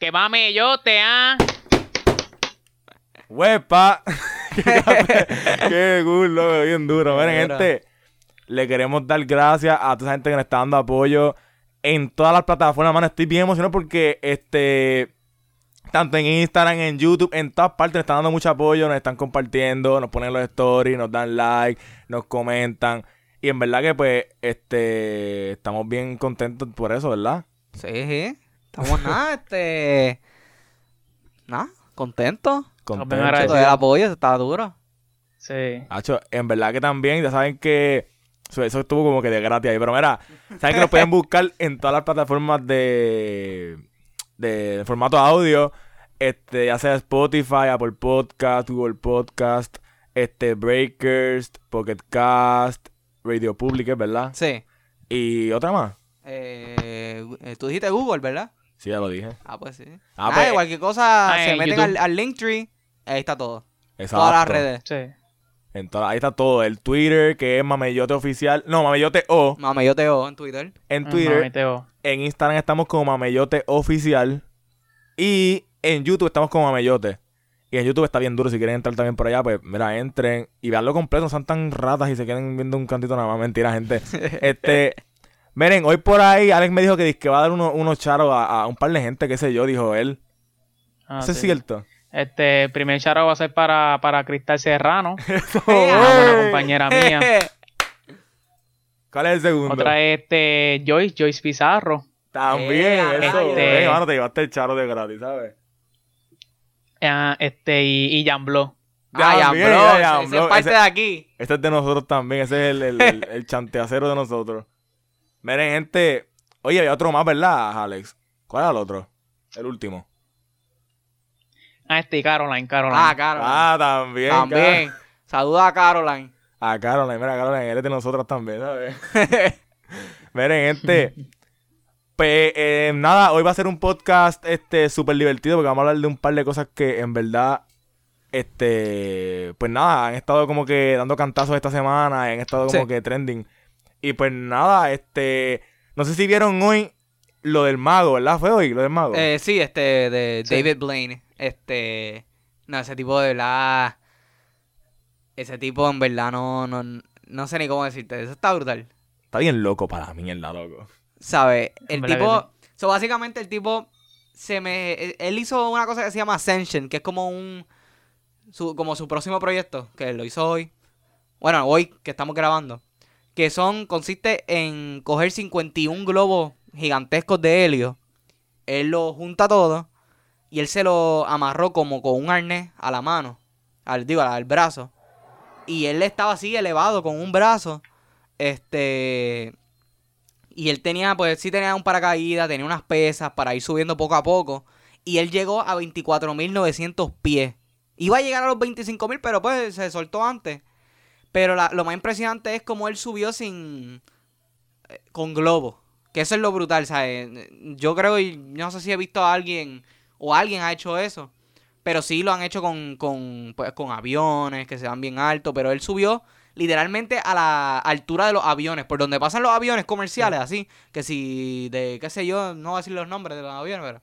Que mame yo te ah. ¡Huepa! qué, loco, bien duro. Miren, gente, le queremos dar gracias a toda esa gente que nos está dando apoyo en todas las plataformas, mano. Estoy bien emocionado porque este tanto en Instagram, en YouTube, en todas partes nos están dando mucho apoyo, nos están compartiendo, nos ponen los stories, nos dan like, nos comentan. Y en verdad que pues, este, estamos bien contentos por eso, ¿verdad? Sí, sí. Estamos nada, este. Nada, contentos. Contentos. agradecidos. Todo el apoyo está duro. Sí. Hacho, en verdad que también, ya saben que eso, eso estuvo como que de gratis ahí. Pero mira, saben que nos pueden buscar en todas las plataformas de, de formato audio. Este, ya sea Spotify, Apple Podcast, Google Podcast, este, Breakers, Pocket Cast, Radio Public, ¿verdad? Sí. Y otra más. Eh, eh, tú dijiste Google, ¿verdad? Sí, ya lo dije. Ah, pues sí. Ah, Nada, pues, cualquier cosa, Ah, se en meten YouTube. al, al Linktree, ahí está todo. Exacto. Todas las redes. Sí. En todas- ahí está todo. El Twitter, que es Mameyote Oficial. No, Mameyote O. Mame, yo te ojo en Twitter. En Twitter. En Instagram estamos como Mameyote Oficial. Y en YouTube estamos como Mameyote. Y en YouTube está bien duro. Si quieren entrar también por allá, pues mira, entren y veanlo completo. No sean tan ratas y se queden viendo un cantito nada más. Mentira, gente. este. Miren, hoy por ahí Alex me dijo que, que va a dar uno- unos charos a, a un par de gente, qué sé yo, dijo él. Ah, ¿Eso es cierto? Este, el primer charo va a ser para, para Cristal Serrano, una buena compañera mía. ¿Cuál es el segundo? Otra es este, Joyce, Joyce Pizarro. También, eso. este- Ven, mano, te llevaste el charo de gratis, ¿sabes? Ah, este, y, y Jan Blo. Ah, Jan es parte ese- de aquí. Este es de nosotros también. Ese es el, el, el- el chanteacero de nosotros. Miren, gente. Oye, había otro más, ¿verdad, Alex? ¿Cuál era el otro? El último. Ah, este, y Caroline, Caroline. Ah, Caroline. Ah, también. También. Saluda a Caroline. A Caroline, mira, Caroline, él es de nosotros también, ¿sabes? Miren, gente. Pues eh, nada, hoy va a ser un podcast este súper divertido porque vamos a hablar de un par de cosas que en verdad, este, pues nada, han estado como que dando cantazos esta semana, han estado como Sí. que trending. Y pues nada, este, no sé si vieron hoy lo del mago, ¿verdad? ¿Fue hoy lo del mago? Eh, sí, este, de Sí. David Blaine. Este. No, ese tipo de verdad. Ese tipo en verdad no, no, no sé ni cómo decirte. Eso está brutal. Está bien loco para mí, el loco. ¿Sabes? El verdad tipo. So, básicamente el tipo. Se me. Él él hizo una cosa que se llama Ascension, que es como un. Su, como su próximo proyecto, que lo hizo hoy. Bueno, hoy que estamos grabando. Que son. Consiste en coger 51 globos gigantescos de helio. Él lo junta todo. Y él se lo amarró como con un arnés a la mano. Al, digo, al brazo. Y él estaba así elevado con un brazo. Este. Y él tenía, pues sí tenía un paracaídas, tenía unas pesas para ir subiendo poco a poco. Y él llegó a 24.900 pies. Iba a llegar a los 25.000, pero pues se soltó antes. Pero la- lo más impresionante es como él subió sin... eh, con globo. Que eso es lo brutal, ¿sabes? Yo creo, y no sé si he visto a alguien, o alguien ha hecho eso. Pero sí lo han hecho con, con, pues, con aviones que se van bien altos. Pero él subió literalmente a la altura de los aviones, por donde pasan los aviones comerciales, así, que si de, qué sé yo, no voy a decir los nombres de los aviones, pero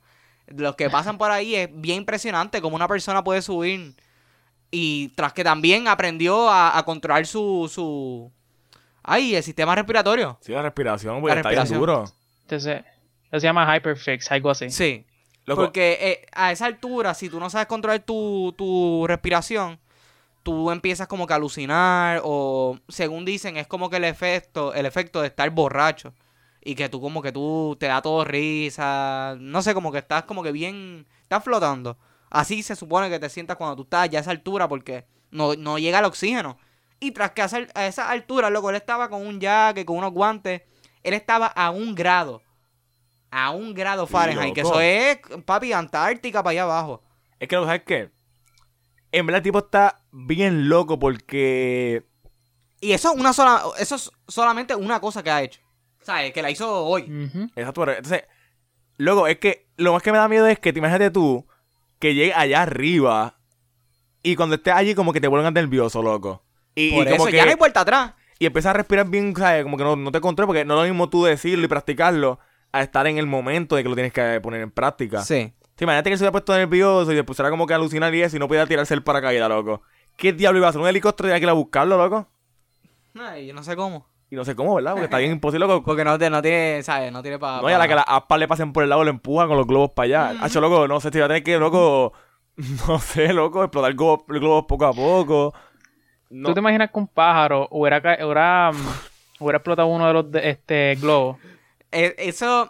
los que pasan por ahí es bien impresionante como una persona puede subir y tras que también aprendió a, a controlar su, su, ay, el sistema respiratorio. Sí, la respiración, porque La está respiración. bien duro. Entonces, se llama Hyperfix, algo así. Sí. Loco, Porque eh, a esa altura, si tú no sabes controlar tu, tu respiración, tú empiezas como que a alucinar o, según dicen, es como que el efecto, el efecto de estar borracho y que tú como que tú te da todo risa, no sé, como que estás como que bien, estás flotando. Así se supone que te sientas cuando tú estás ya a esa altura porque no, no llega el oxígeno. Y tras que a esa- a esa altura, loco, él estaba con un jacket, con unos guantes, él estaba a un grado. A un grado Fahrenheit, que loco. eso es, papi, Antártica para allá abajo. Es que, ¿sabes qué? En verdad el tipo está bien loco porque... Y eso es una sola, eso es solamente una cosa que ha hecho. ¿Sabes? Que la hizo hoy. Ujú. Exacto, pero entonces... Luego, es que lo más que me da miedo es que te imagínate tú que llegues allá arriba y cuando estés allí como que te vuelvan nervioso, loco. Y, y como eso, que... ya no hay vuelta atrás. y empiezas a respirar bien, ¿sabes? Como que no, no te controles porque no es lo mismo tú decirlo y practicarlo a estar en el momento de que lo tienes que poner en práctica. Sí. Sí, imagínate que se hubiera puesto nervioso y le pusiera como que a alucinar y eso y no podía tirarse el paracaídas, loco. ¿Qué diablo iba a hacer? ¿Un helicóptero tenía que ir a buscarlo, loco? Ay, yo no sé cómo. Y no sé cómo, ¿verdad? Porque está bien imposible, loco. Porque no, te- no tiene, ¿sabes? No tiene para... No, y a la que las aspas le pasen por el lado lo empujan con los globos para allá. Hacho, loco, no sé, te iba a tener que, loco, no sé, loco, explotar globos, globos poco a poco. No. ¿Tú te imaginas que un pájaro hubiera, hubiera, hubiera explotado uno de los de- este, globos? Eh, eso...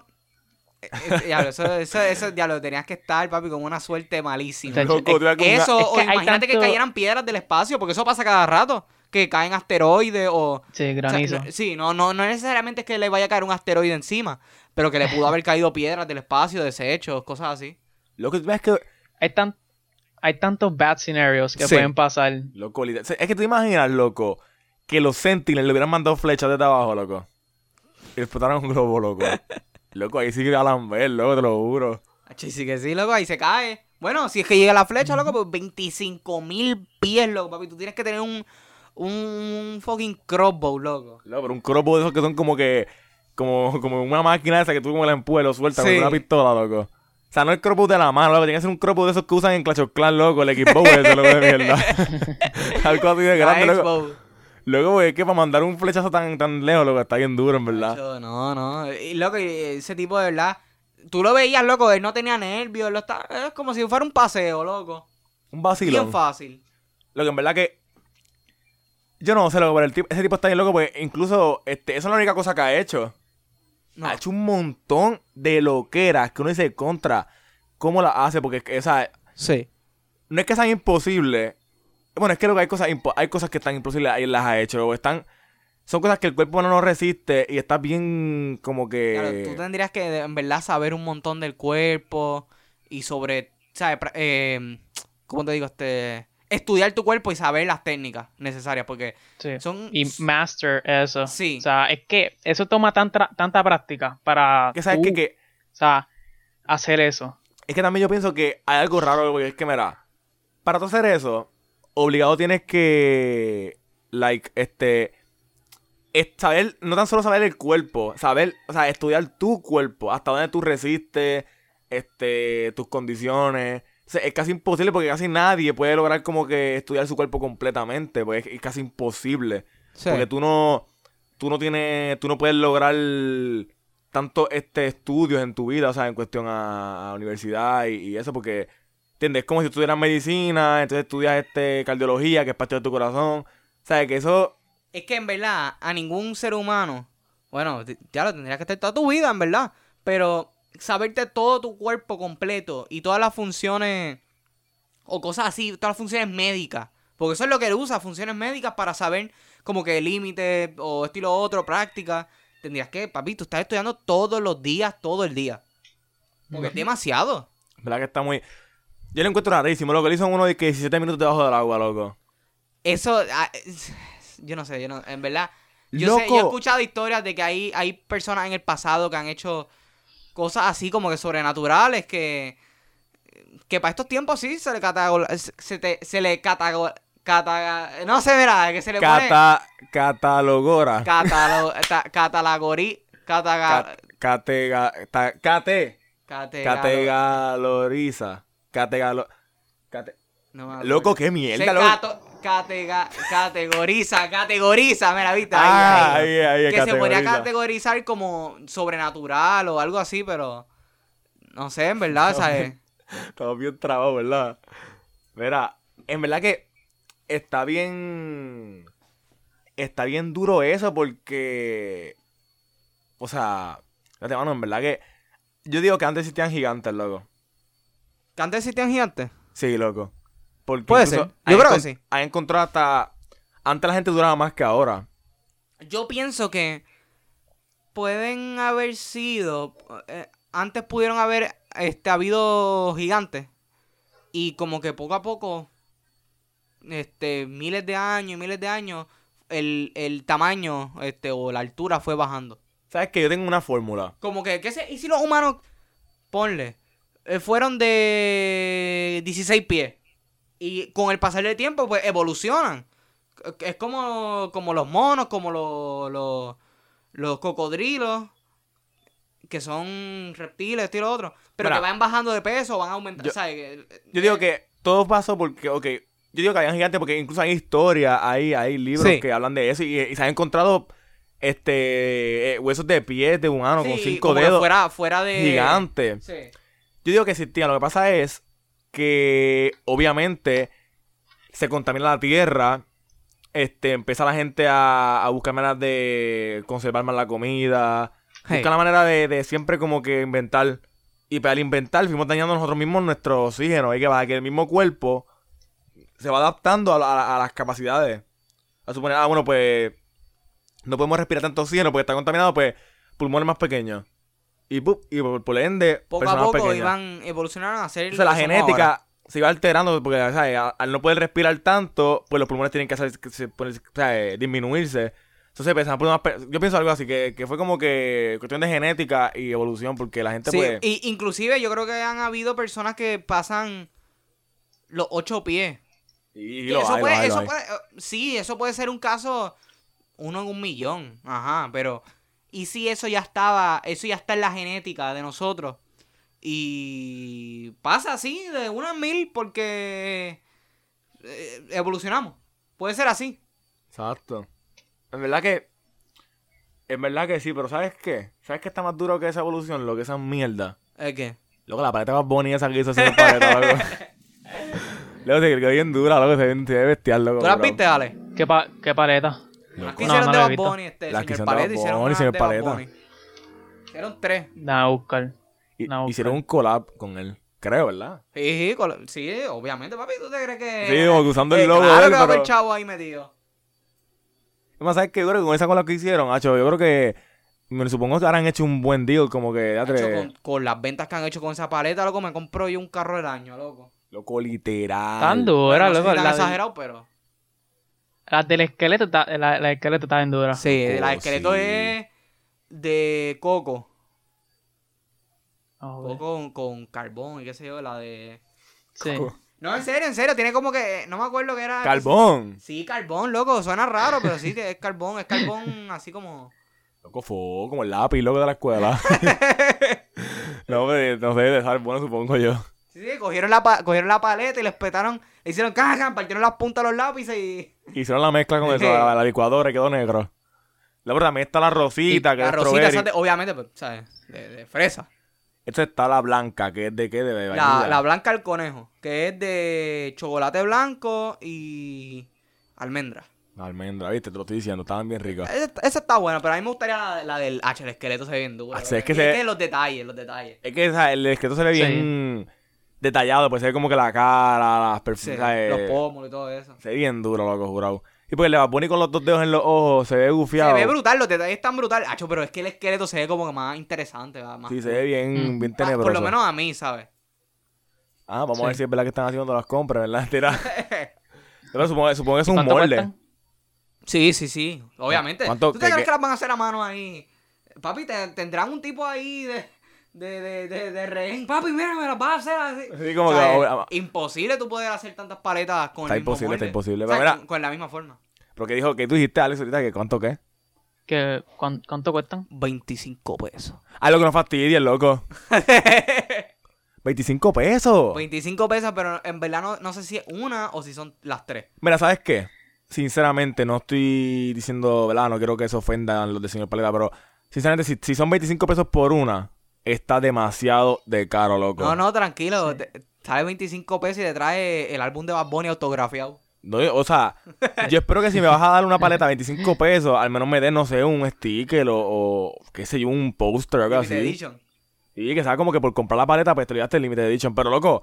eh, eh, diablo, eso, eso, eso, diablo, tenías que estar, papi, con una suerte malísima. Loco, Eso, es o que imagínate que cayeran piedras del espacio, porque eso pasa cada rato. Que caen asteroides o... Sí, o sea, granizo. sí, no, no, no necesariamente es que le vaya a caer un asteroide encima, pero que le pudo haber caído piedras del espacio, desechos, cosas así. Loco, tú ves que... Hay, tan, hay tantos bad scenarios que Sí. pueden pasar. Loco, es que tú imaginas, loco, que los Sentinels le hubieran mandado flechas desde abajo, loco. Y le explotaron un globo, loco. loco, ahí sí que Alan ver, loco, te lo juro. Achi, sí que sí, loco, ahí se cae. Bueno, si es que llega la flecha, loco, pues 25 mil pies, loco, papi. Tú tienes que tener un, un fucking crossbow, loco. No, pero un crossbow de esos que son como que. Como, como una máquina esa que tú como la empujas y lo sueltas Sí. con una pistola, loco. O sea, no el crossbow de la mano, loco. Tiene que ser un crossbow de esos que usan en Clash of Clans, loco. El Xbox ese, loco, de mierda. Algo así de grande, loco. Luego, güey, es que para mandar un flechazo tan, tan lejos, loco, está bien duro, en verdad. No, no. Y loco, y ese tipo de verdad. Tú lo veías, loco, él no tenía nervios. él lo estaba- es como si fuera un paseo, loco. Un vacilón. Bien fácil. Lo que en verdad que. Yo no sé, loco, pero el tipo, ese tipo está bien loco porque incluso este, esa es la única cosa que ha hecho. No. Ha hecho un montón de loqueras que uno dice contra. ¿Cómo la hace? Porque, es que, o sea, Sí. no es que sean imposibles. Bueno, es que luego hay cosas, hay cosas que están imposibles y las ha hecho. O están. Son cosas que el cuerpo no resiste y está bien como que. Claro, tú tendrías que en verdad saber un montón del cuerpo y sobre, ¿sabes? Eh, ¿Cómo te digo? Este, estudiar tu cuerpo y saber las técnicas necesarias porque Sí. son... Y master eso. Sí. O sea, es que eso toma tanta, tanta práctica para Que sabes tú, que, que- o sea, hacer eso. Es que también yo pienso que hay algo raro, porque es que, mira, para tú hacer eso, obligado tienes que, like, este, es saber, no tan solo saber el cuerpo, saber, o sea, estudiar tu cuerpo, hasta dónde tú resistes, este, tus condiciones. O sea, es casi imposible porque casi nadie puede lograr como que estudiar su cuerpo completamente, pues es, es casi imposible. Sí. Porque tú no, tú no tienes, tú no puedes lograr tanto este estudios en tu vida, o sea, en cuestión a, a universidad y, y eso, porque, ¿entiendes? Es como si estudiaras medicina, entonces estudias este cardiología, que es parte de tu corazón. O sea, que eso, Es que en verdad, a ningún ser humano, bueno, ya lo tendrías que estar toda tu vida, en verdad, pero saberte todo tu cuerpo completo y todas las funciones o cosas así, todas las funciones médicas, porque eso es lo que él usa, funciones médicas para saber como que límite o estilo otro, práctica. Tendrías que, papi, tú estás estudiando todos los días, todo el día. Porque es demasiado. ¿verdad? Que está muy... Yo lo encuentro rarísimo, lo que le hizo uno de que 17 minutos debajo del agua, loco. Eso, ah, yo no sé, yo no, en verdad. Yo, sé, yo he Loco. escuchado historias de que hay, hay personas en el pasado que han hecho cosas así como que sobrenaturales que, que para estos tiempos sí se le catagol, se, te- se le catagol, cata- no sé, mira, que se le pone Cata, catalogora. catalo, ta- catalagori, cataga, Cat- catega, ta- cate, catega- categaloriza. Categalo, cate- no. Loco, qué mierda, loco. Catega- categoriza, categoriza, mira, viste, ahí, Ah, ahí. ahí, ahí, que se podría categoriza. categorizar como sobrenatural o algo así, pero no sé, en verdad, ¿sabes? Estamos bien trabados, ¿verdad? Mira, en verdad que está bien. Está bien duro eso porque. O sea. Fíjate, mano, en verdad que. Yo digo que antes existían gigantes, loco. ¿Que antes existían gigantes? Sí, loco. Porque Puede ser. Yo creo que sí. Hay encontrado hasta. Antes la gente duraba más que ahora. Yo pienso que pueden haber sido. eh, antes pudieron haber este, habido gigantes. Y como que poco a poco, este, miles de años y miles de años, el, el tamaño este, o la altura fue bajando. ¿Sabes que Yo tengo una fórmula. Como que, ¿qué se, ¿y si los humanos, ponle, eh, fueron de 16 pies? Y con el pasar del tiempo, pues evolucionan. Es como, como los monos, como los, los, los cocodrilos. que son reptiles, esto y lo otro, pero Mira, que van bajando de peso, van aumentando. yo- ¿sabes? Que- Yo digo que todo pasó porque, ok, yo digo que habían gigantes porque incluso hay historias, hay, hay libros Sí. que hablan de eso y, y se han encontrado este eh, huesos de pies de humano con Sí, cinco como que dedos fuera, fuera de. gigantes. Sí. Yo digo que existían. Lo que pasa es que obviamente se contamina la tierra. Este, empieza la gente a, a buscar maneras de conservar más la comida. Hey. Buscar la manera de, de siempre como que inventar. Y para el inventar fuimos dañando nosotros mismos nuestro oxígeno. Y que va, que el mismo cuerpo se va adaptando a, la- a las capacidades. A suponer, ah, bueno, pues no podemos respirar tanto oxígeno porque está contaminado, pues pulmones más pequeños. Y, ¡pup! y por, por ende, Poco a poco pequeñas. iban evolucionando a ser. La que somos ahora. genética se iba alterando porque ¿sabes? A- al no poder respirar tanto, pues los pulmones tienen que hacer, se- o sea, eh, disminuirse. Entonces empezaron a poner más pe- yo pienso algo así, que, que fue como que cuestión de genética y evolución, porque la gente Sí, pues... y inclusive yo creo que han habido personas que pasan los ocho pies. y- y eso hay, puede, hay, eso puede- eh, sí, eso puede ser un caso uno en un millón, ajá, pero y si eso ya estaba, eso ya está en la genética de nosotros y pasa así de en mil porque eh, evolucionamos, puede ser así. Exacto. En verdad que... En verdad que sí, pero ¿sabes qué? ¿Sabes qué está más duro que esa evolución? Lo que esa mierda. ¿Es qué? Luego la paleta más bonita esa que hizo ese paleta, loco. Luego se quedó bien dura, loco, se ve, bestial, loco. ¿Tú bro. viste, Ale? ¿Qué, pa- qué paleta? Las Loco. que No, hicieron no de Bad. Bunny, este, Las señor hicieron de Paleta, Bad hicieron Bunny, unas señor de Bad Paleta. Bunny. Hicieron tres. Nada, buscar. Y- hicieron un collab con él, creo, ¿verdad? Sí, sí, col- sí, obviamente, papi, ¿tú te crees que...? Sí, como que usando el Eh, logo claro de él, que va a haber pero- chavo ahí metido. Además, ¿sabes qué? Yo creo que con esa cola que hicieron, hacho, yo creo que... Me supongo que ahora han hecho un buen deal, como que... ya Hacho, te- con, con las ventas que han hecho con esa paleta, loco, me compro yo un carro del año, loco. Loco, literal. Tan Bueno, dura, no sé loco. si tan La, del- exagerado, pero... la del esqueleto está, la, la esqueleto está bien dura. Sí, Loco, la esqueleto sí. es de coco. Ah. Coco con, con carbón y qué sé yo, la de... Sí. No, en serio, en serio, tiene como que... No me acuerdo que era... Carbón. Sí, carbón, loco, suena raro, pero sí, es carbón, es carbón así como... Loco, fue como el lápiz, loco, de la escuela. no, pero no sé, de bueno, supongo yo. Sí, sí, cogieron la, pa- cogieron la paleta y le petaron, le hicieron caja, partieron las puntas de los lápices y... Hicieron la mezcla con eso, la, la licuadora y quedó negro. Luego también está la rosita, que la es rosita, strawberry. esa de- obviamente, pues, ¿sabes? De, de fresa. Esta está la blanca, que es de qué, de La, vainilla. la blanca del conejo, que es de chocolate blanco y almendra. Almendra, viste, te lo estoy diciendo, estaban bien ricas. Esa, esa está buena, pero a mí me gustaría la, la del H, el esqueleto se ve bien duro. Ah, sí, es que se- los detalles, los detalles. Es que el esqueleto se ve bien detallado, pues se ve como que la cara, las Sí, personas. los pómulos y todo eso. Se ve bien duro, loco, jurado. Y porque le va a poner con los dos dedos en los ojos, se ve Se gufiado. ve brutal, los detalles están brutal. Hacho, pero es que el esqueleto se ve como que más interesante, ¿verdad? Más Sí, se ve bien, Mm. bien Ah, tenebroso. Por lo menos a mí, ¿sabes? Ah, vamos a ver Sí. si es verdad que están haciendo las compras, ¿verdad? Tira. Pero supongo, supongo que es un ¿Cuánto molde. cuestan? Sí, sí, sí. Obviamente. ¿Cuánto- ¿Tú te crees qué? que las van a hacer a mano ahí? Papi, te- tendrán un tipo ahí de, de, de, de, de rehén. Papi, mira, me las vas a hacer así. Sí, como O sea, que. es imposible tú poder hacer tantas paletas con Está el mismo imposible, está imposible. O sea, Pero mira- con, con la misma forma. Pero que dijo que tú dijiste, Alex, ahorita que cuánto qué. ¿Qué, cuán- ¿Cuánto cuestan? 25 pesos. Ah, lo que nos fastidia, loco. 25 pesos. 25 pesos, pero en verdad no, no sé si es una o si son las tres. Mira, ¿sabes qué? Sinceramente, no estoy diciendo, ¿verdad? No quiero que se ofendan los de señor Paleta, pero sinceramente, si, si son 25 pesos por una, está demasiado de caro, loco. No, no, tranquilo. te- Sale 25 pesos y te trae el álbum de Bad Bunny autografiado. No, o sea, yo espero que si me vas a dar una paleta a 25 pesos, al menos me des, no sé, un sticker o, o qué sé yo, un póster o algo así. Edition. Sí, que sea como que por comprar la paleta, pues te lo llevaste el Limited Edition. Pero, loco,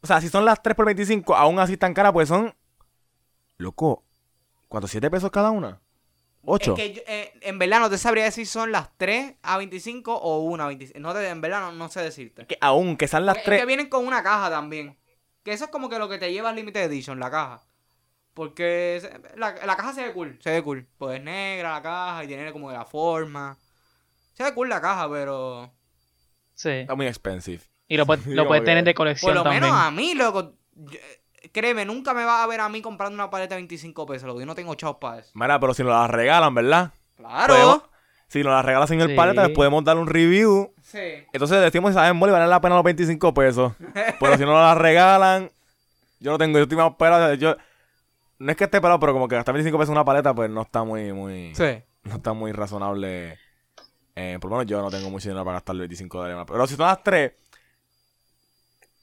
o sea, si son las 3 por 25, aún así tan caras, pues son, loco, ¿cuántos? ¿7 pesos cada una? ¿8? Es que yo, eh, en verdad no te sabría decir si son las 3 a 25 o una a 25. No te, en verdad no, no sé decirte. Que aún que sean las Es 3... que vienen con una caja también. Que eso es como que lo que te lleva al Limited Edition, la caja. Porque se- la, la caja se ve cool, se ve cool. Pues es negra la caja y tiene como la forma. Se ve cool la caja, pero... Sí. Está muy expensive. Y lo, puedes- lo puedes tener de Por colección lo también. menos a mí, loco... yo- créeme, nunca me vas a ver a mí comprando una paleta de 25 pesos, loco. Yo no tengo chavos para eso. Mira, pero si nos las regalan, ¿verdad? Claro. Podemos- Si nos la regala señor Sí. Paleta, les podemos dar un review. Sí. Entonces decimos si saben mole vale la pena los 25 pesos. Pero si no nos la regalan, yo no tengo, yo estoy más pelado. Yo, no es que esté pelado, pero como que gastar 25 pesos en una paleta, pues no está muy, muy, Sí. no está muy razonable. Eh, por lo menos yo no tengo mucho dinero para gastar 25 dólares. Pero si son las tres,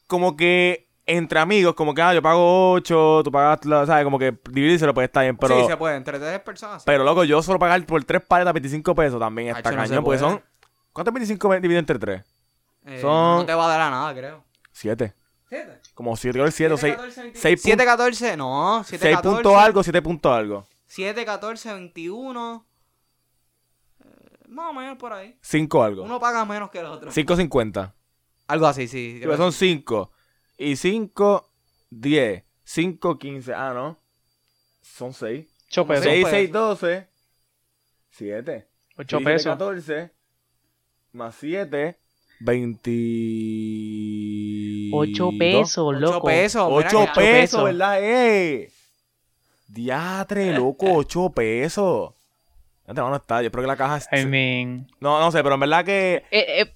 como que entre amigos, como que ah, yo pago 8, tú pagas, la- ¿sabes? Como que dividírselo, pues está bien. Pero, sí, se puede, entre tres personas. pero loco, yo solo pagar por tres paletas 25 pesos también está no se cañón. Porque puede. son. ¿Cuánto es 25 dividido entre 3? Eh, son- No te va a dar a nada, creo. 7. ¿Siete? Como 7, creo que 7 o 6. 6 7, 14, no. 7, 6 14. puntos algo, 7 puntos algo. 7, 14, 21. eh, más o menos por ahí. 5 algo. Uno paga menos que el otro. 5.50. Algo así, sí. Pues son 5. Y 5, 10. 5, 15. Ah, no. Son 6. 8 Como pesos. seis. 6, 6, 12. 7. 8 pesos. 14. Más 7. 20. 8 pesos, 8 loco. pesos. mira 8 que- pesos, pesos. ¿verdad? ¡Eh! Diatre, loco, 8 pesos. No no está. Yo espero que la caja. I mean, No, no sé, pero en verdad que. eh, eh,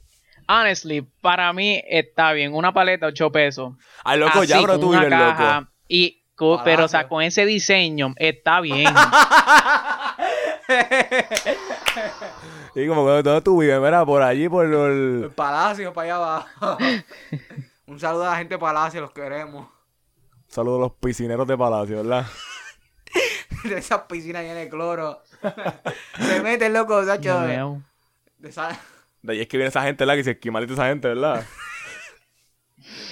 honestly, para mí está bien. Una paleta, 8 pesos. Ay, loco, ya, Así, pero con tú una vives caja, loco. Y, pero, o sea, con ese diseño, está bien. Y como que ¿dónde tú vives? Mira, por allí, por El los. Palacio, para allá abajo. Un saludo a la gente de Palacio, los queremos. Saludos a los piscineros de Palacio, ¿verdad? De esas piscinas llenas de cloro. Se meten locos, Sacho. de- No. de esa- De ahí es que viene esa gente, ¿verdad? Que se esquimalita esa gente, ¿verdad?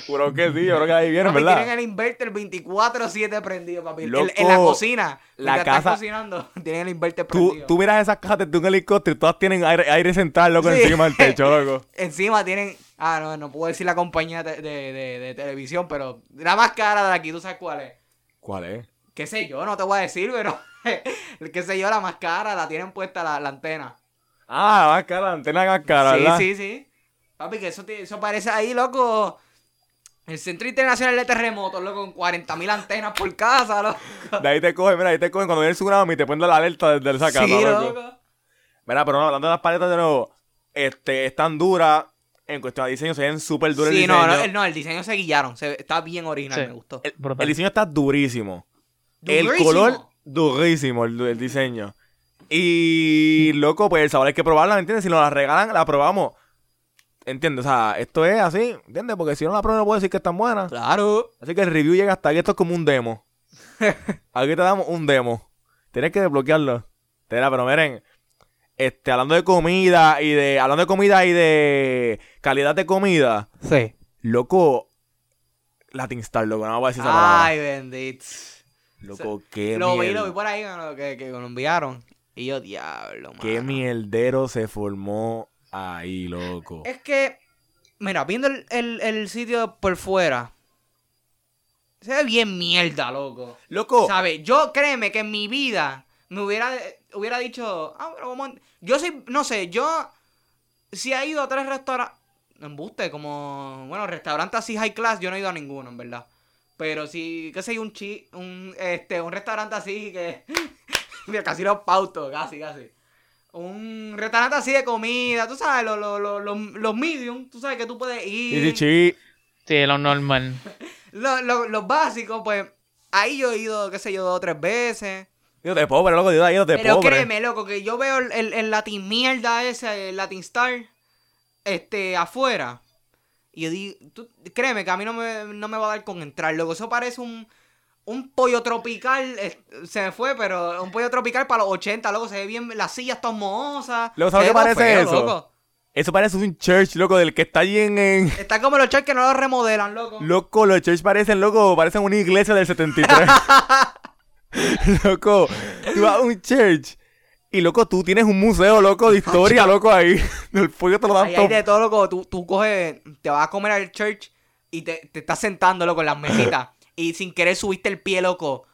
Juro que sí, yo creo que ahí vienen, Papi, ¿verdad? tienen el inverter 24-7 prendido, papi. En- Loco, en la cocina. la casa- cocinando, tienen el inverter Tú, prendido. tú miras esas cajas de un helicóptero y todas tienen aire, aire central, loco, Sí. encima del techo, loco. Encima tienen. Ah, no, no puedo decir la compañía de, de- de- de televisión, pero la más cara de aquí, ¿tú sabes cuál es? ¿Cuál es? Qué sé yo, no te voy a decir, pero. qué sé yo, la más cara, la tienen puesta la, la antena. Ah, más cara, la antena más cara, sí, ¿verdad? sí, sí. Papi, que eso, te- eso parece ahí, loco. El Centro Internacional de Terremotos, loco, con 40.000 antenas por casa, loco. De ahí te cogen, mira, ahí te cogen cuando viene el tsunami y te ponen la alerta desde esa casa, sí, loco. loco. Mira, pero no, hablando de las paletas de nuevo, este, están duras, en cuestión de diseño, se ven súper duras el Sí, no, no, el, no, el diseño se guillaron. Se, está bien original, Sí. me gustó. el, el diseño está durísimo. El Durísimo. color, durísimo el, el diseño. Y, loco, pues el sabor hay que probarla, ¿me entiendes? Si nos la regalan, la probamos. ¿Entiendes? O sea, esto es así, ¿entiendes? Porque si no la pruebo no puedo decir que están buenas. Claro. Así que el review llega hasta aquí. Esto es como un demo. aquí te damos un demo. Tienes que desbloquearlo. Tera, pero miren. Este, hablando de comida y de. Hablando de comida y de calidad de comida. Sí. Loco. Latin Star, loco. No voy a decir esa palabra. Ay, bendito. Loco, qué Lo vi, miel- lo vi por ahí ¿no? que, que lo enviaron. Y yo, diablo, mano. Qué mierdero se formó ahí, loco. Es que, mira, viendo el, el, el sitio por fuera, se ve bien mierda, loco. Loco. ¿Sabes? Yo, créeme que en mi vida me hubiera, hubiera dicho, ah, pero vamos a- Yo soy, no sé, yo, si he ido a tres restaurantes, embuste, como, bueno, restaurantes así high class, yo no he ido a ninguno, en verdad. Pero si, qué sé yo, un chi, un, este, un restaurante así que, mira, casi los pautos, casi, casi. Un restaurante así de comida, tú sabes, los, los, los, los, los medium, tú sabes que tú puedes ir. Sí, sí, sí. Sí, lo normal. Lo- lo- los básicos, pues, ahí yo he ido, qué sé yo, dos o tres veces. Dios de pobre, loco. Dios de Dios de Pero pobre. créeme, loco, que yo veo el, el, el Latin mierda ese, el Latin Star, este, afuera. Y yo digo, tú- créeme que a mí no me, no me va a dar con entrar, loco. Eso parece un, un pollo tropical, eh, se me fue, pero un pollo tropical para los 80, loco. Se ve bien, las sillas todas mohosas. Luego, ¿sabes qué parece feo, eso? loco. Eso parece un church, loco, del que está allí en... en... Está como los church que no lo remodelan, loco. Loco, los church parecen, loco, parecen una iglesia del 73. loco, tú vas a un church y, loco, tú tienes un museo, loco, de historia, loco, ahí. El pollo te lo dan Ahí todo. hay de todo, loco. Tú, tú coges, te vas a comer al church y te, te estás sentando, loco, en las mesitas. Y sin querer subiste el pie, loco.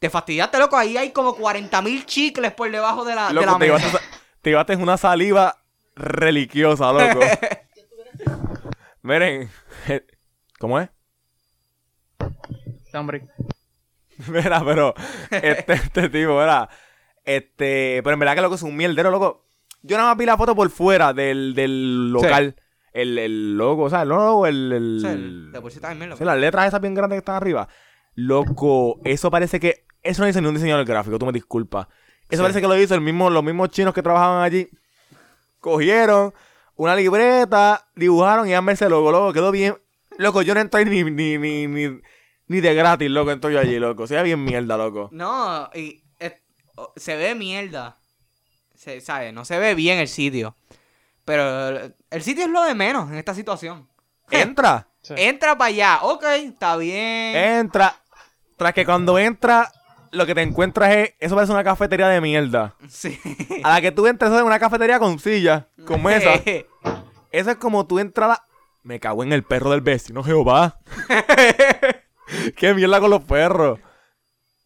Te fastidiaste, loco. Ahí hay como 40 mil chicles por debajo de la, de la Loco, te mesa. llevaste, te llevaste una saliva religiosa, loco. Miren, ¿cómo es? Hombre. Mira, pero este, este tipo, mira. Este, pero en verdad que loco es un mierdero, loco. Yo nada más vi la foto por fuera del, del local. El, el logo, o sea, el logo, el... el, el- por sí está bien, mira. sí, las letras esas bien grandes que están arriba. Loco, eso parece que... Eso no dice ni un diseñador gráfico, tú me disculpas. Eso Sí. parece que lo hizo el mismo, los mismos chinos que trabajaban allí. Cogieron una libreta, dibujaron y ese logo, loco, quedó bien. Loco, yo no entré ni, ni, ni, ni, ni de gratis, loco, estoy yo allí, loco. Se ve bien mierda, loco. No, y es- o- se ve mierda. Se, ¿Sabes? No se ve bien el sitio. Pero el, el sitio es lo de menos en esta situación. Entra, Sí. Entra para allá. Ok, está bien. entra. Tras que cuando entra, lo que te encuentras es. Eso parece una cafetería de mierda. Sí. A la que tú entras, eso es una cafetería con silla, con mesa. Eso es como tú entras a la... Me cago en el perro del vecino, Jehová. Qué mierda con los perros.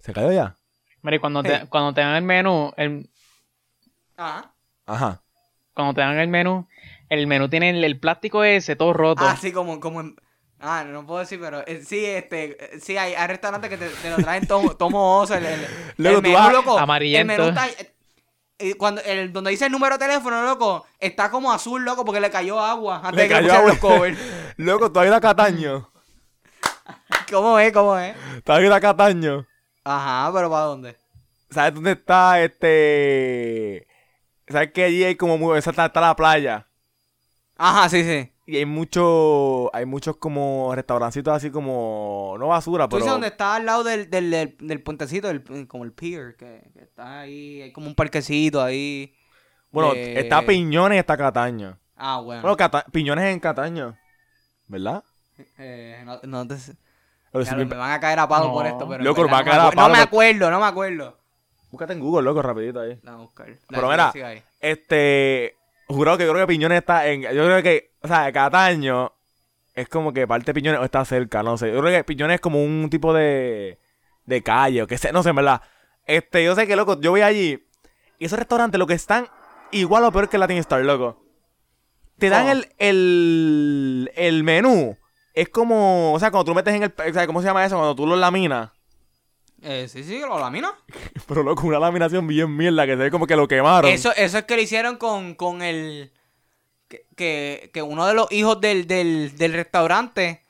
¿Se cayó ya? Mira, y cuando te, cuando te dan el menú, el, Ajá. Ajá. Cuando te dan el menú, el menú tiene el, el plástico ese todo roto. Ah, sí, como, como en... Ah, no puedo decir, pero eh, sí, este, eh, sí, hay, hay restaurantes que te, te lo traen todo, todo mohoso, el, el, Luego el tú menú, vas- loco, Amarillento. El menú está, eh, cuando, el, donde dice el número de teléfono, loco, está como azul, loco, porque le cayó agua antes Le de que cayó agua. los covers. Loco, todavía da Cataño. ¿Cómo es? ¿Cómo es? Todavía da Cataño. Ajá, pero ¿para dónde? ¿Sabes dónde está este...? ¿Sabes que allí hay como... muy- Esa está, está la playa. Ajá, sí, sí. Y hay muchos... Hay muchos como restaurancitos así como... No basura, Tú pero... dices donde está al lado del, del, del, del puentecito, del- como el pier, que, que está ahí, hay como un parquecito ahí. Bueno, de- está Piñones y está Cataño. Ah, bueno. Bueno, Cata- Piñones en Cataño. ¿Verdad? Eh, no, no te... Bien- me van a caer a palo No. por esto, pero. Loco, va a no caer me a palo No me acuerdo, no me acuerdo. Búscate en Google, loco, rapidito ahí. Vamos a buscar. Dale, Pero mira, ahí. Este, jurado que yo creo que Piñones está en, yo creo que, o sea, Cataño es como que parte de Piñones o está cerca, no sé. Yo creo que Piñones es como un tipo de, de calle o que sé, no sé, en verdad. Este, yo sé que, loco, yo voy allí y esos restaurantes lo que están igual o peor que Latin Star, loco. Te dan ¿Cómo? el, el, el menú. Es como, o sea, cuando tú metes en el, o sea, ¿cómo se llama eso? Cuando tú lo laminas. Eh, sí, sí, lo lamina. Pero, loco, una laminación bien mierda que se ve como que lo quemaron. Eso, eso es que lo hicieron con, con el. Que, que, que uno de los hijos del, del, del restaurante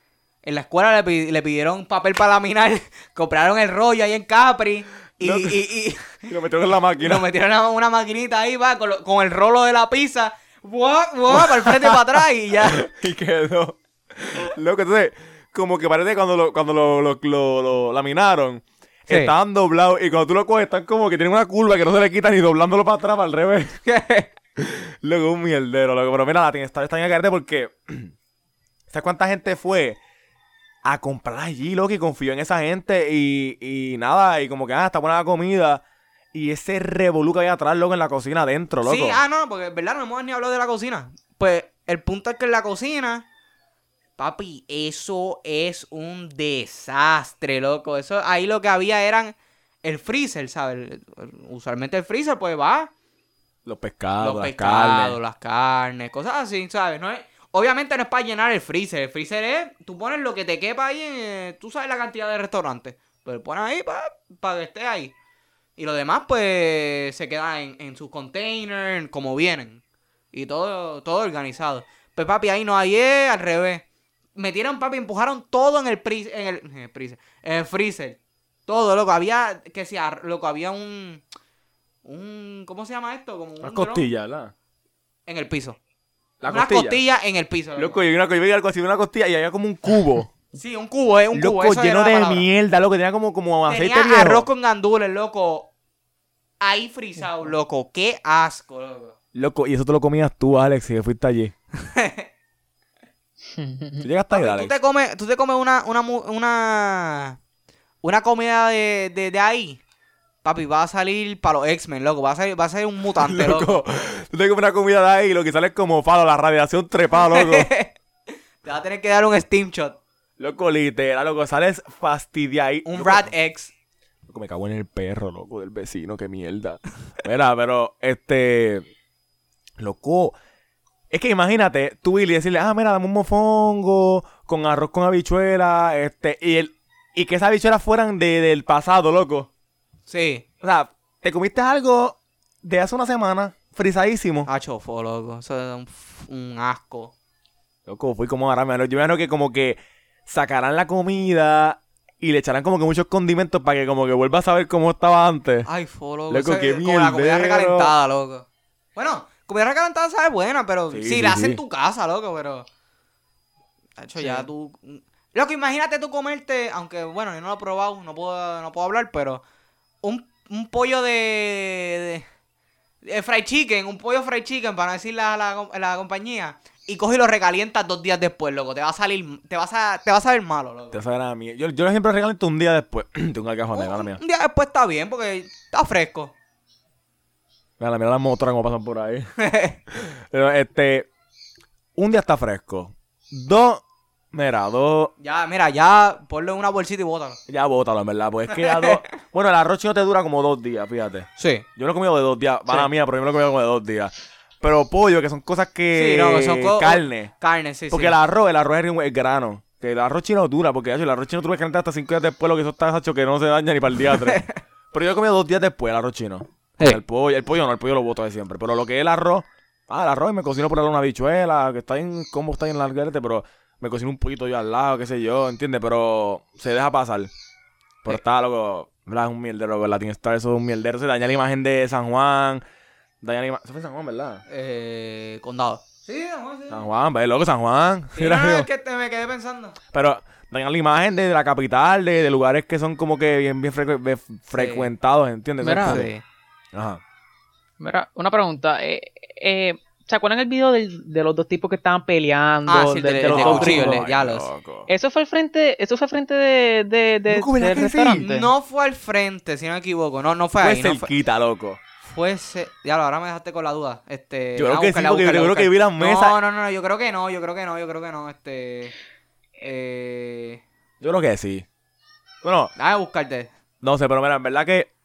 en la escuela le, le pidieron papel para laminar. compraron el rollo ahí en Capri. Y, No. y, y- Y lo metieron en la máquina. nos metieron a una maquinita ahí, va, con, lo- con el rolo de la pizza. ¡buah, buah! para el frente y para atrás y ya. y quedó. Loco, entonces, como que parece cuando lo, cuando lo, lo, lo- lo laminaron, Sí. estaban doblados y cuando tú lo coges están como que tienen una curva que no se le quita ni doblándolo para atrás, al revés. Loco, un mierdero, loco. Pero mira, la tiene está en carete porque. ¿Sabes cuánta gente fue a comprar allí, loco? Y confió en esa gente y, y nada, y como que, ah, está buena la comida. Y ese revolú que atrás, loco, en la cocina adentro, loco. Sí, ah, no, porque verdad no hemos ni hablado de la cocina. Pues el punto es que en la cocina, papi, eso es un desastre, loco. Eso, ahí lo que había eran el freezer, ¿sabes? Usualmente el freezer, pues va, Los pescados, los las pescados, carnes. las carnes, cosas así, ¿sabes? No es, obviamente no es para llenar el freezer. El freezer es, tú pones lo que te quepa ahí, en, tú sabes la cantidad de restaurantes. Pero pones ahí para que esté ahí. Y lo demás, pues, se queda en, en sus containers, como vienen. Y todo, todo organizado. Pues, papi, ahí no, es al revés. Metieron, papi, empujaron todo en el, pri- en el, en el freezer. En el freezer. Todo, loco. Había, que sea, loco, había un... Un, ¿cómo se llama esto? Como un Las dron costillas, ¿verdad? En el piso. La una costilla. costilla en el piso. Loco. Loco, yo una, yo vi algo así, una costilla y había como un cubo. Sí, un cubo, eh, un cubo. lleno la de mierda, loco. Tenía como, como aceite Tenía viejo. arroz con gandules, loco. Ahí frisado, loco. Qué asco, loco. Loco, y eso te lo comías tú, Alex, que fuiste allí. Tú llegaste ahí, Papi, Alex. tú te comes, tú te comes una, una, una, una comida de, de, de ahí. Papi, va a salir para los X-Men, loco. Va a salir, va a salir un mutante, loco. Loco, tú te comes una comida de ahí y lo que sale es como falo, la radiación trepada, loco. Te va a tener que dar un steam shot. loco, literal, loco, sales fastidiado. Un Rat X. Loco, me cago en el perro, loco, del vecino, qué mierda. Mira, pero, este. Loco. Es que imagínate, tú Billy decirle, ah, mira, dame un mofongo con arroz con habichuela, este, y el, y que esas habichuelas fueran de, del pasado, loco. Sí. O sea, te comiste algo de hace una semana, frisadísimo. Ah, chofo, loco. Eso es un, un asco. Loco, fui como ahora, me- yo me imagino que como que sacarán la comida y le echarán como que muchos condimentos para que como que vuelva a saber cómo estaba antes. Ay, fo, loco. Loco, qué es como la comida recalentada, loco. Bueno, comida recalentada sabe buena, pero Sí, si sí, la haces en tu casa, loco, pero. De hecho, ya tú. Loco, imagínate tú comerte, aunque bueno, yo no lo he probado, no puedo, no puedo hablar, pero. Un, un pollo de, de. de fried chicken, un pollo fried chicken, para no decir la, la, la compañía. Y coges y lo recalientas dos días después, loco. Te va a salir. Te vas a, te vas a ver malo, loco. Te saben a mí. Yo, yo siempre regalo un día después. Tengo cajón, mira la mía. Un día después está bien, porque está fresco. Mira, mira la motora como pasan por ahí. Pero este. Un día está fresco. Dos. Mira, dos. Ya, mira, ya ponle una bolsita y bótalo. Ya bótalo, en verdad. Pues es que ya dos. Bueno, el arroz chino te dura como dos días, fíjate. Sí. Yo lo he comido de dos días. Mala Sí. mía, pero yo me lo he comido como de dos días. Pero pollo, que son cosas que. Sí, no, son co- Carne. Carne, sí, Porque sí. el arroz, el arroz es el grano. Que el arroz chino dura, porque hecho, el arroz chino tú ves que hasta cinco días después, lo que eso está hacho que no se daña ni para el día tres. pero yo he comido dos días después el arroz chino. El pollo, el pollo no, el pollo lo boto de siempre. Pero lo que es el arroz, ah, el arroz y me cocino por ahí una bichuela, que está en, cómo está en la algarete, pero me cocino un poquito yo al lado, qué sé yo, ¿entiendes? Pero se deja pasar. Pero Sí. está, loco, ¿verdad? Es un mierdero, loco, el Latin Star, eso es un mierdero. Se daña la imagen de San Juan. Daña la imagen. Eso fue San Juan, ¿verdad? Eh, condado. Sí, no, sí. San Juan, ve, loco, San Juan. Sí, Mira, no, es que te- me quedé pensando. Pero dañan la imagen de la capital, de, de lugares que son como que bien, bien frecu- frecuentados, ¿entiendes? Mira. Sí. Ajá. Mira, una pregunta. Eh, eh, ¿Se acuerdan el video del- de los dos tipos que estaban peleando? Ah, sí, de, de- de el los de dos de- loco. Eso fue el frente, eso fue frente de, de, de- Loco, ¿verdad del sí? restaurante. No fue al frente, si no me equivoco. No, no fue Fue ahí. No fue, cerquita, loco. fue ce- Ya, ahora me dejaste con la duda. Este, Yo creo que sí, búscala, porque yo búscala, creo que vi las mesas. No, no, no, yo creo que no, yo creo que no, yo creo que no. Este. Eh. Yo creo que sí. Bueno, Déjame buscarte. no sé, pero mira, en verdad que.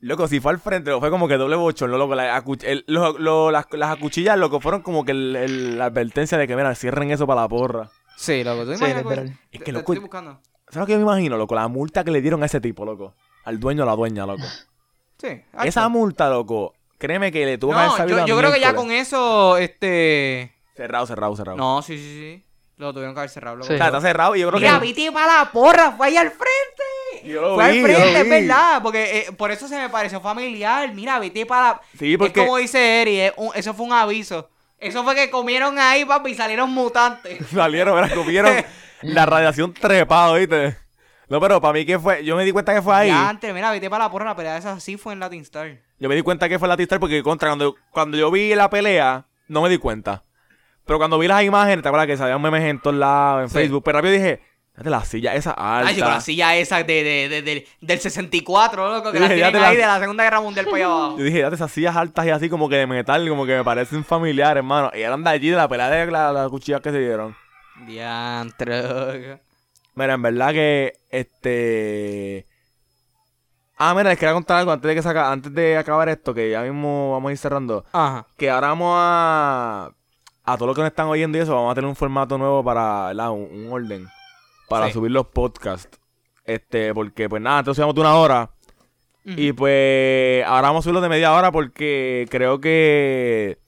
Loco, si fue al frente, fue como que doble bochorno, loco. La el- lo- lo- las, las acuchillas, loco, fueron como que el- el- la advertencia de que, mira, cierren eso para la porra. Sí, loco, tú Sí, imaginas que- Es que, te loco, estoy buscando. ¿Sabes lo que yo me imagino, loco? La multa que le dieron a ese tipo, loco. Al dueño o la dueña, loco. Sí. Esa multa, loco, créeme que le tuvo que haber No, sabido yo, yo creo que ya con eso, este. Cerrado, cerrado, cerrado. No, sí, sí, sí. Lo tuvieron que haber cerrado. loco. Sí. O sea, está cerrado y yo creo Mira, que... viste para la porra, fue ahí al frente. Yo Fue vi, al frente, es verdad. Porque eh, por eso se me pareció familiar. Mira, viste para. Sí, porque... Es como dice Eri, un- eso fue un aviso. Eso fue que comieron ahí, papi, y salieron mutantes. Salieron, ¿verdad? Comieron la radiación trepada, ¿viste? No, pero para mí que fue... Yo me di cuenta que fue ahí. Ya antes, mira, viste para la porra, la pelea esa sí fue en Latin Star. Yo me di cuenta que fue la Tistar porque contra cuando, cuando yo vi la pelea, no me di cuenta. Pero cuando vi las imágenes, ¿te acuerdas que salían memes en todos lados, en Sí. Facebook? Pero rápido dije, fíjate la silla esa alta. Ay, con la silla esa de, de, de- de- del 64, loco, que Sí, la tienen la- ahí de la Segunda Guerra Mundial para allá abajo. Yo dije, fíjate esas sillas altas y así como que de metal, como que me parecen familiares, hermano. Y eran de allí, de la pelea de la, la cuchilla que se dieron. Diantre, loco. Mira, en verdad que este. Ah, mira, les quería contar algo antes de que saca, antes de acabar esto, que ya mismo vamos a ir cerrando. Ajá. Que ahora vamos a. A todos los que nos están oyendo y eso, vamos a tener un formato nuevo para, ¿verdad? Un, un orden. Para Sí. subir los podcasts. Este, porque pues nada, entonces de una hora. Y pues ahora vamos a subirlo de media hora porque creo que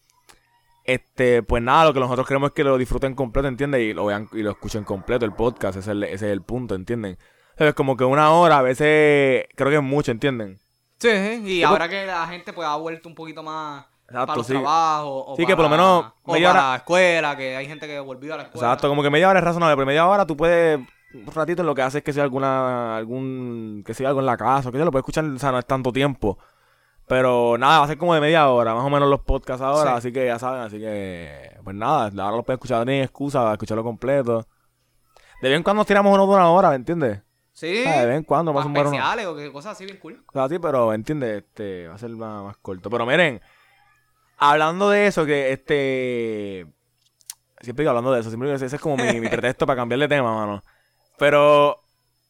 este, pues nada, lo que nosotros queremos es que lo disfruten completo, ¿entiendes? Y lo vean y lo escuchen completo el podcast, ese es el, ese es el punto, ¿entienden? Es como que una hora a veces creo que es mucho, ¿entienden? Sí, sí, y ahora que la gente pues ha vuelto un poquito más Exacto, para los sí. trabajos o Sí, para, que por lo menos o media para hora- la escuela, que hay gente que volvió a la escuela. Exacto, como que media hora es razonable, pero media hora tú puedes un ratito lo que haces es que sea alguna algún que sea algo en la casa, o que sea, lo puedes escuchar, o sea, no es tanto tiempo. Pero nada, va a ser como de media hora, más o menos los podcasts ahora, Sí. así que ya saben, así que pues nada, ahora los pueden escuchar, no tienen excusa para escucharlo completo. De vez en cuando nos tiramos uno de una hora, ¿me entiendes? Sí. Ah, de vez en cuando más especiales o cosas así bien cool. O sea, sí, pero entiende, este, va a ser más, más corto. Pero miren, hablando de eso, que este. Siempre digo hablando de eso, siempre digo, ese es como mi, mi pretexto para cambiar de tema, mano. Pero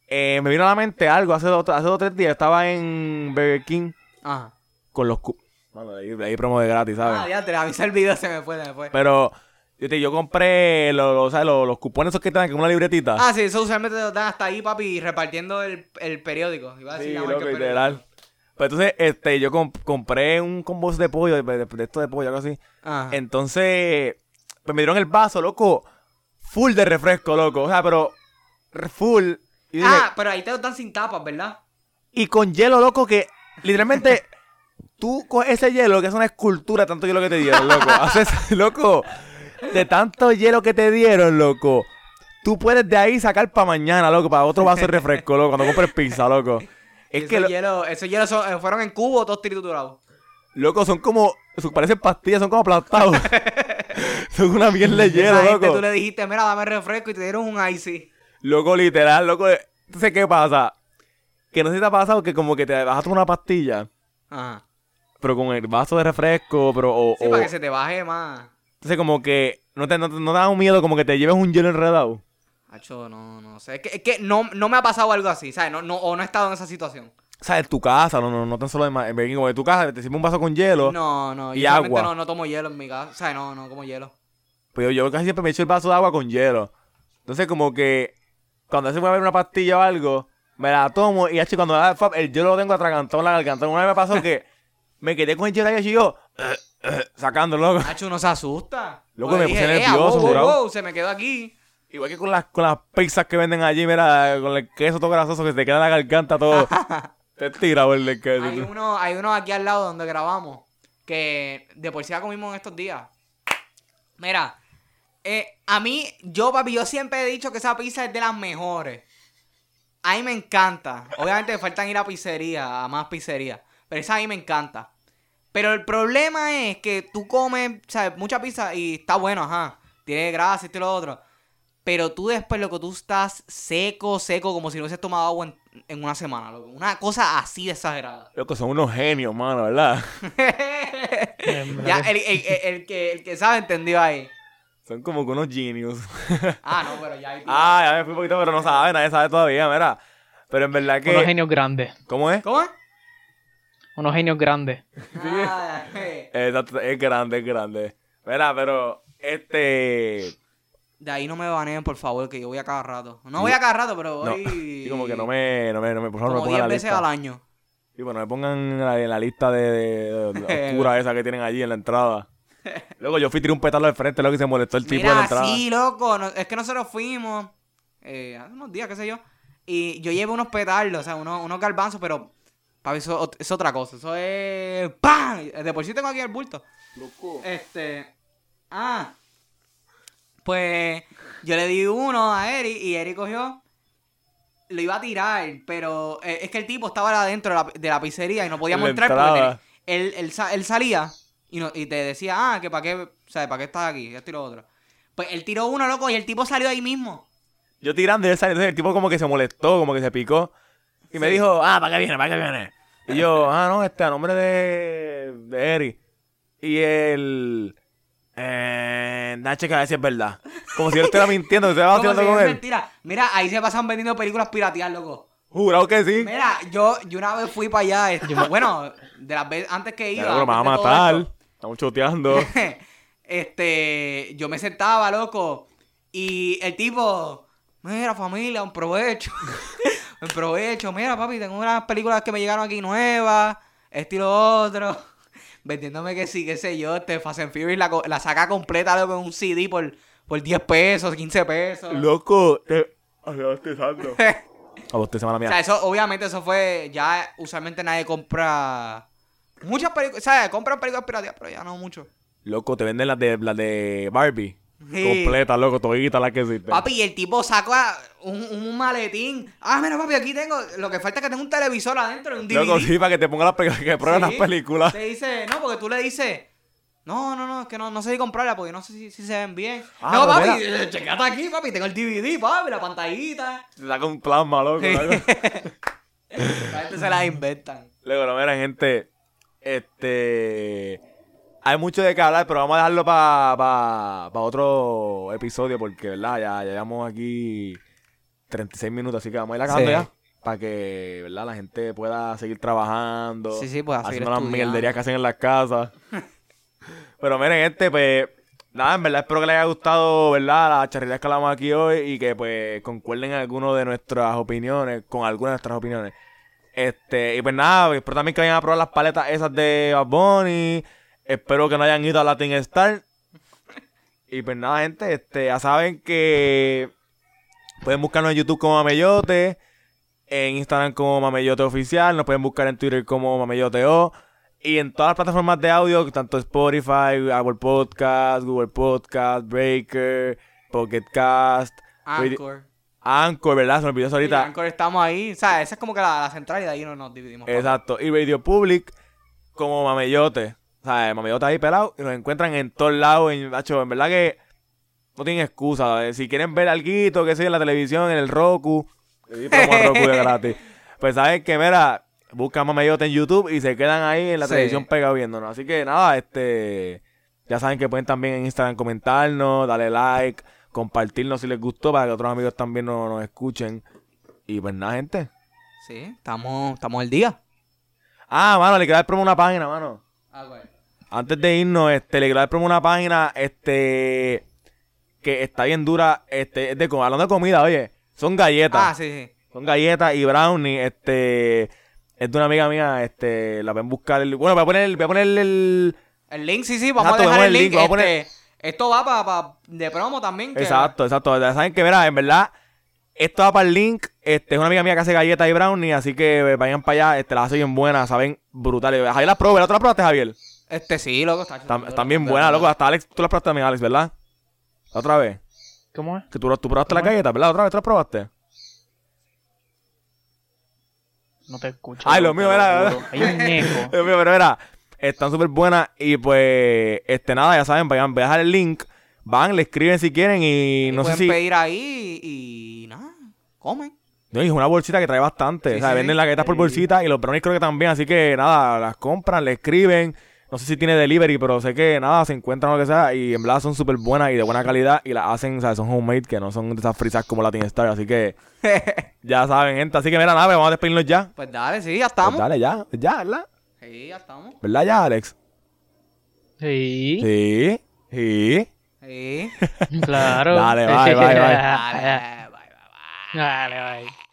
eh, me vino a la mente algo, hace dos, hace dos o tres días estaba en Burger King Ajá. con los cu- Mano, de ahí, promo de gratis, ¿sabes? Ah, ya te avisa el video, se me fue, se me fue. Pero yo, te, yo compré los, los, ¿sabes? los, los cupones esos que dan con una libretita. Ah, sí, eso usualmente te lo dan hasta ahí, papi, repartiendo el, el periódico. Iba a decir Sí, la loco, literal. Pues entonces, este, yo comp- compré un combo de pollo, de, de- de esto de pollo, algo así. Ajá. Entonces, pues me dieron el vaso, loco, full de refresco, loco. O sea, pero full. Y, dije- Ah, pero ahí te lo dan sin tapas, ¿verdad? y con hielo, loco, que literalmente tú con ese hielo, que es una escultura, tanto hielo que te dieron, loco. Haces, loco, de tanto hielo que te dieron, loco. Tú puedes de ahí sacar para mañana, loco, para otro vaso de refresco, loco, cuando compres pizza, loco. Es esos que, lo- hielos, esos hielos son- eh, fueron en cubo, todos triturados. loco, son como, son- parecen pastillas, son como aplastados. son una mierda de hielo, gente, loco. tú le dijiste, mira, dame refresco y te dieron un icy. Loco, literal, loco. Entonces, ¿qué pasa? Que no sé si te ha pasado que como que te vas a tomar una pastilla, Ajá. pero con el vaso de refresco, pero o, Sí, o- para que se te baje más. entonces como que no te, no, no te da un miedo como que te lleves un hielo enredado. Hacho, no, no sé. Es que, es que no, no me ha pasado algo así, ¿sabes? No, no, o no he estado en esa situación. Sea, en tu casa, no, no, no tan solo en, ma- en Berlín, como en tu casa, te sirve un vaso con hielo. No, no. Y yo agua. No, no tomo hielo en mi casa. O sea, no, no como hielo. Pues yo, yo casi siempre me echo el vaso de agua con hielo. Entonces como que cuando se me va a ver una pastilla o algo, me la tomo y hecho cuando da el hielo lo tengo atragantado en la garganta. Una vez me pasó que me quedé con el hielo ahí y yo, eh, eh, sacando, loco. Hacho, uno se asusta. Loco, Porque me puse "Ea, nervioso, wow, wow, jurado". wow, se me quedó aquí. Igual que con las, con las pizzas que venden allí, mira, con el queso todo grasoso que te queda en la garganta todo. te tira por el queso. Hay uno, hay uno aquí al lado donde grabamos que de por sí la comimos en estos días. Mira, eh, a mí, yo papi, yo siempre he dicho que esa pizza es de las mejores. A mí me encanta. Obviamente me faltan ir a pizzería, a más pizzería. Pero esa a mí me encanta. Pero el problema es que tú comes, ¿sabes? Mucha pizza y está bueno, ajá. Tiene grasa y esto y lo otro. Pero tú después, loco, tú estás seco, seco, como si no hubieses tomado agua en, en una semana, loco. Una cosa así de exagerada. Loco, son unos genios, mano, ¿verdad? Ya, el, el- el- el que, el que sabe entendió ahí. Son como que unos genios. Ah, no, pero ya ahí. ah, ya me fui un poquito, pero no sabe, nadie sabe todavía, mira. Pero en verdad Unos que... genios grandes. ¿Cómo es? ¿Cómo es? Unos genios grandes. Ah. Exacto, es grande, es grande. Mira, pero, este... de ahí no me baneen, por favor, que yo voy a cada rato. No voy a cada rato, pero No, voy. y como que no me, no me, no me, por favor, no Como me 10 pongan la veces lista. al año. Sí, bueno, me pongan en la, en la lista de, de- de- de oscura esa que tienen allí en la entrada. Luego yo fui tiré un petardo al frente, luego que se molestó el tipo de la Mira, entrada. sí, loco. no- es que nosotros fuimos eh, hace unos días, qué sé yo. Y yo llevo unos petardos, o sea, unos, unos garbanzos, pero. Papi, eso es otra cosa. Eso es. ¡Pam! De por sí tengo aquí el bulto. Este. Ah. Pues yo le di uno a Eric y Eric cogió. Lo iba a tirar, pero eh, es que el tipo estaba adentro de la, de la pizzería y no podíamos entrar porque él, él él salía y, no- y te decía, ah, que para qué, ¿sabes? ¿Para qué estás aquí? Esto y lo otro. Pues él tiró uno, loco, y el tipo salió ahí mismo. Yo tirando y él salió, entonces el tipo como que se molestó, como que se picó. Y me dijo, ah, ¿para qué viene? ¿Para qué viene? Y yo, ah, no, este, a nombre de, de Eric. Y él, eh, da checa a ver si es verdad. Como si él estuviera mintiendo, que se estaba haciendo si con es él. mentira. Mira, ahí se pasan vendiendo películas pirateadas, loco. Jurado que sí. Mira, yo, yo una vez fui para allá, este, bueno, de las veces antes que iba. Pero me va a matar. esto, Estamos choteando. este, yo me sentaba, loco, y el tipo, mira familia, un provecho, un provecho, mira papi, tengo unas películas que me llegaron aquí nuevas, esto y lo otro, vendiéndome que sí, qué sé yo, este Fast and Furious la, co- la saca completa, loco, en un CD por, por 10 pesos, 15 pesos. Loco, te... Santo. A vos te semana O mía. sea, eso, obviamente, eso fue. Ya usualmente nadie compra. Muchas películas. ¿Sabes? Compran películas piratas, pero ya no mucho. Loco, te venden las de, las de Barbie. Sí. Completa, loco, toditas las que existen. Papi, y el tipo saca un, un maletín. Ah, mira, papi, aquí tengo. Lo que falta es que tenga un televisor adentro, un DVD. Loco, sí, para que te pongan las películas, que prueben Sí. las películas. Te dice, no, porque tú le dices. No, no, no, es que no, no sé si comprarla porque no sé si, si se ven bien. Ah, no, pues papi, eh, checate aquí, papi. Tengo el DVD, papi, la pantallita. Te saca un plasma, loco. Sí. loco. La gente se las inventan. Luego, no, mira, gente. Este. Hay mucho de qué hablar, pero vamos a dejarlo para pa, pa otro episodio porque, ¿verdad? Ya, ya llevamos aquí 36 minutos, así que vamos a ir acabando Sí. ya. Para que, ¿verdad? La gente pueda seguir trabajando. Sí, sí, pueda seguir Haciendo las mierderías que hacen en las casas. pero miren, este, pues. Nada, en verdad espero que les haya gustado, ¿verdad? Las charrerías que hablamos aquí hoy y que, pues, concuerden en algunas de nuestras opiniones, con algunas de nuestras opiniones. Este, y pues nada, espero también que vayan a probar las paletas esas de Bad Bunny. Espero que no hayan ido a Latin Star. Y pues nada, gente, este, ya saben que pueden buscarnos en YouTube como Mamellote, en Instagram como Mamellote Oficial, nos pueden buscar en Twitter como Mamelloteo. Y en todas las plataformas de audio, tanto Spotify, Apple Podcast, Google Podcast, Breaker, Pocket Cast, Anchor. Anchor, ¿verdad? Se me olvidó eso ahorita. Anchor estamos ahí. O sea, esa es como que la, la central y de ahí nos, nos dividimos. Exacto. Y Radio Public como Mamellote. Sea, Mamellote ahí pelado. Y nos encuentran en todos lados. En, macho, en verdad que no tienen excusa. Si quieren ver algo, que sea en la televisión, en el Roku. el Roku de gratis. Pues saben que, mira, buscan Mamellote en YouTube y se quedan ahí en la Sí. televisión pegados viéndonos. Así que nada, este... Ya saben que pueden también en Instagram comentarnos, darle like, compartirnos si les gustó para que otros amigos también nos, nos escuchen. Y pues nada, gente. Sí, estamos, estamos el día. Ah, mano, le quiero dar promo una página, mano. Ah, güey. Antes de irnos, este, le quiero dar una página, este, que está bien dura, este, es de, hablando de comida, oye, son galletas, Ah, sí, sí. son galletas y brownie, este, es de una amiga mía, este, la pueden buscar, el- bueno, voy a poner, voy a poner el, El link, sí, sí, vamos Exacto, a dejar el link. link, vamos a poner- este, Esto va para de promo también. que- exacto, exacto, ya saben que, verá, en verdad, esto va para el link, este, es una amiga mía que hace galletas y brownie, así que vayan para allá, este, las hace bien buenas, saben, brutales, Javier las probé, ¿la otra la probaste, Javier? Este sí, loco, está Están, están bien buenas, loco, hasta Alex, tú las probaste también, Alex, ¿verdad? La otra vez. ¿Cómo es? Que tú, tú probaste la galleta, ¿verdad? ¿Otra vez tú la probaste? No te escucho. Ay, lo te mío era- juro. Hay un eco. Mío, pero mira, están súper buenas y pues, este, nada, ya saben, vayan, voy a dejar el link, van, le escriben si quieren y Y no sé pueden si... pedir ahí y, y nada, comen. No, y es una bolsita que trae bastante, Sí, o sea, sí, venden sí. las galletas por bolsita y los brownies creo que también, así que nada, las compran, le escriben, no sé si tiene delivery, pero sé que nada, se encuentran o lo que sea y en verdad son súper buenas y de buena calidad y las hacen, o sea, son homemade, que no son de esas frisas como Latin Star, así que ya saben, gente, así que mira, nada, pues vamos a despedirnos ya. Pues dale, sí, ya Pues estamos. dale, ya, ya, ¿verdad? Sí, ya estamos. ¿Verdad ya, Alex? Sí, Sí, sí. Sí. claro. Dale, bye, bye, bye. Dale, bye, bye, bye. Dale, bye.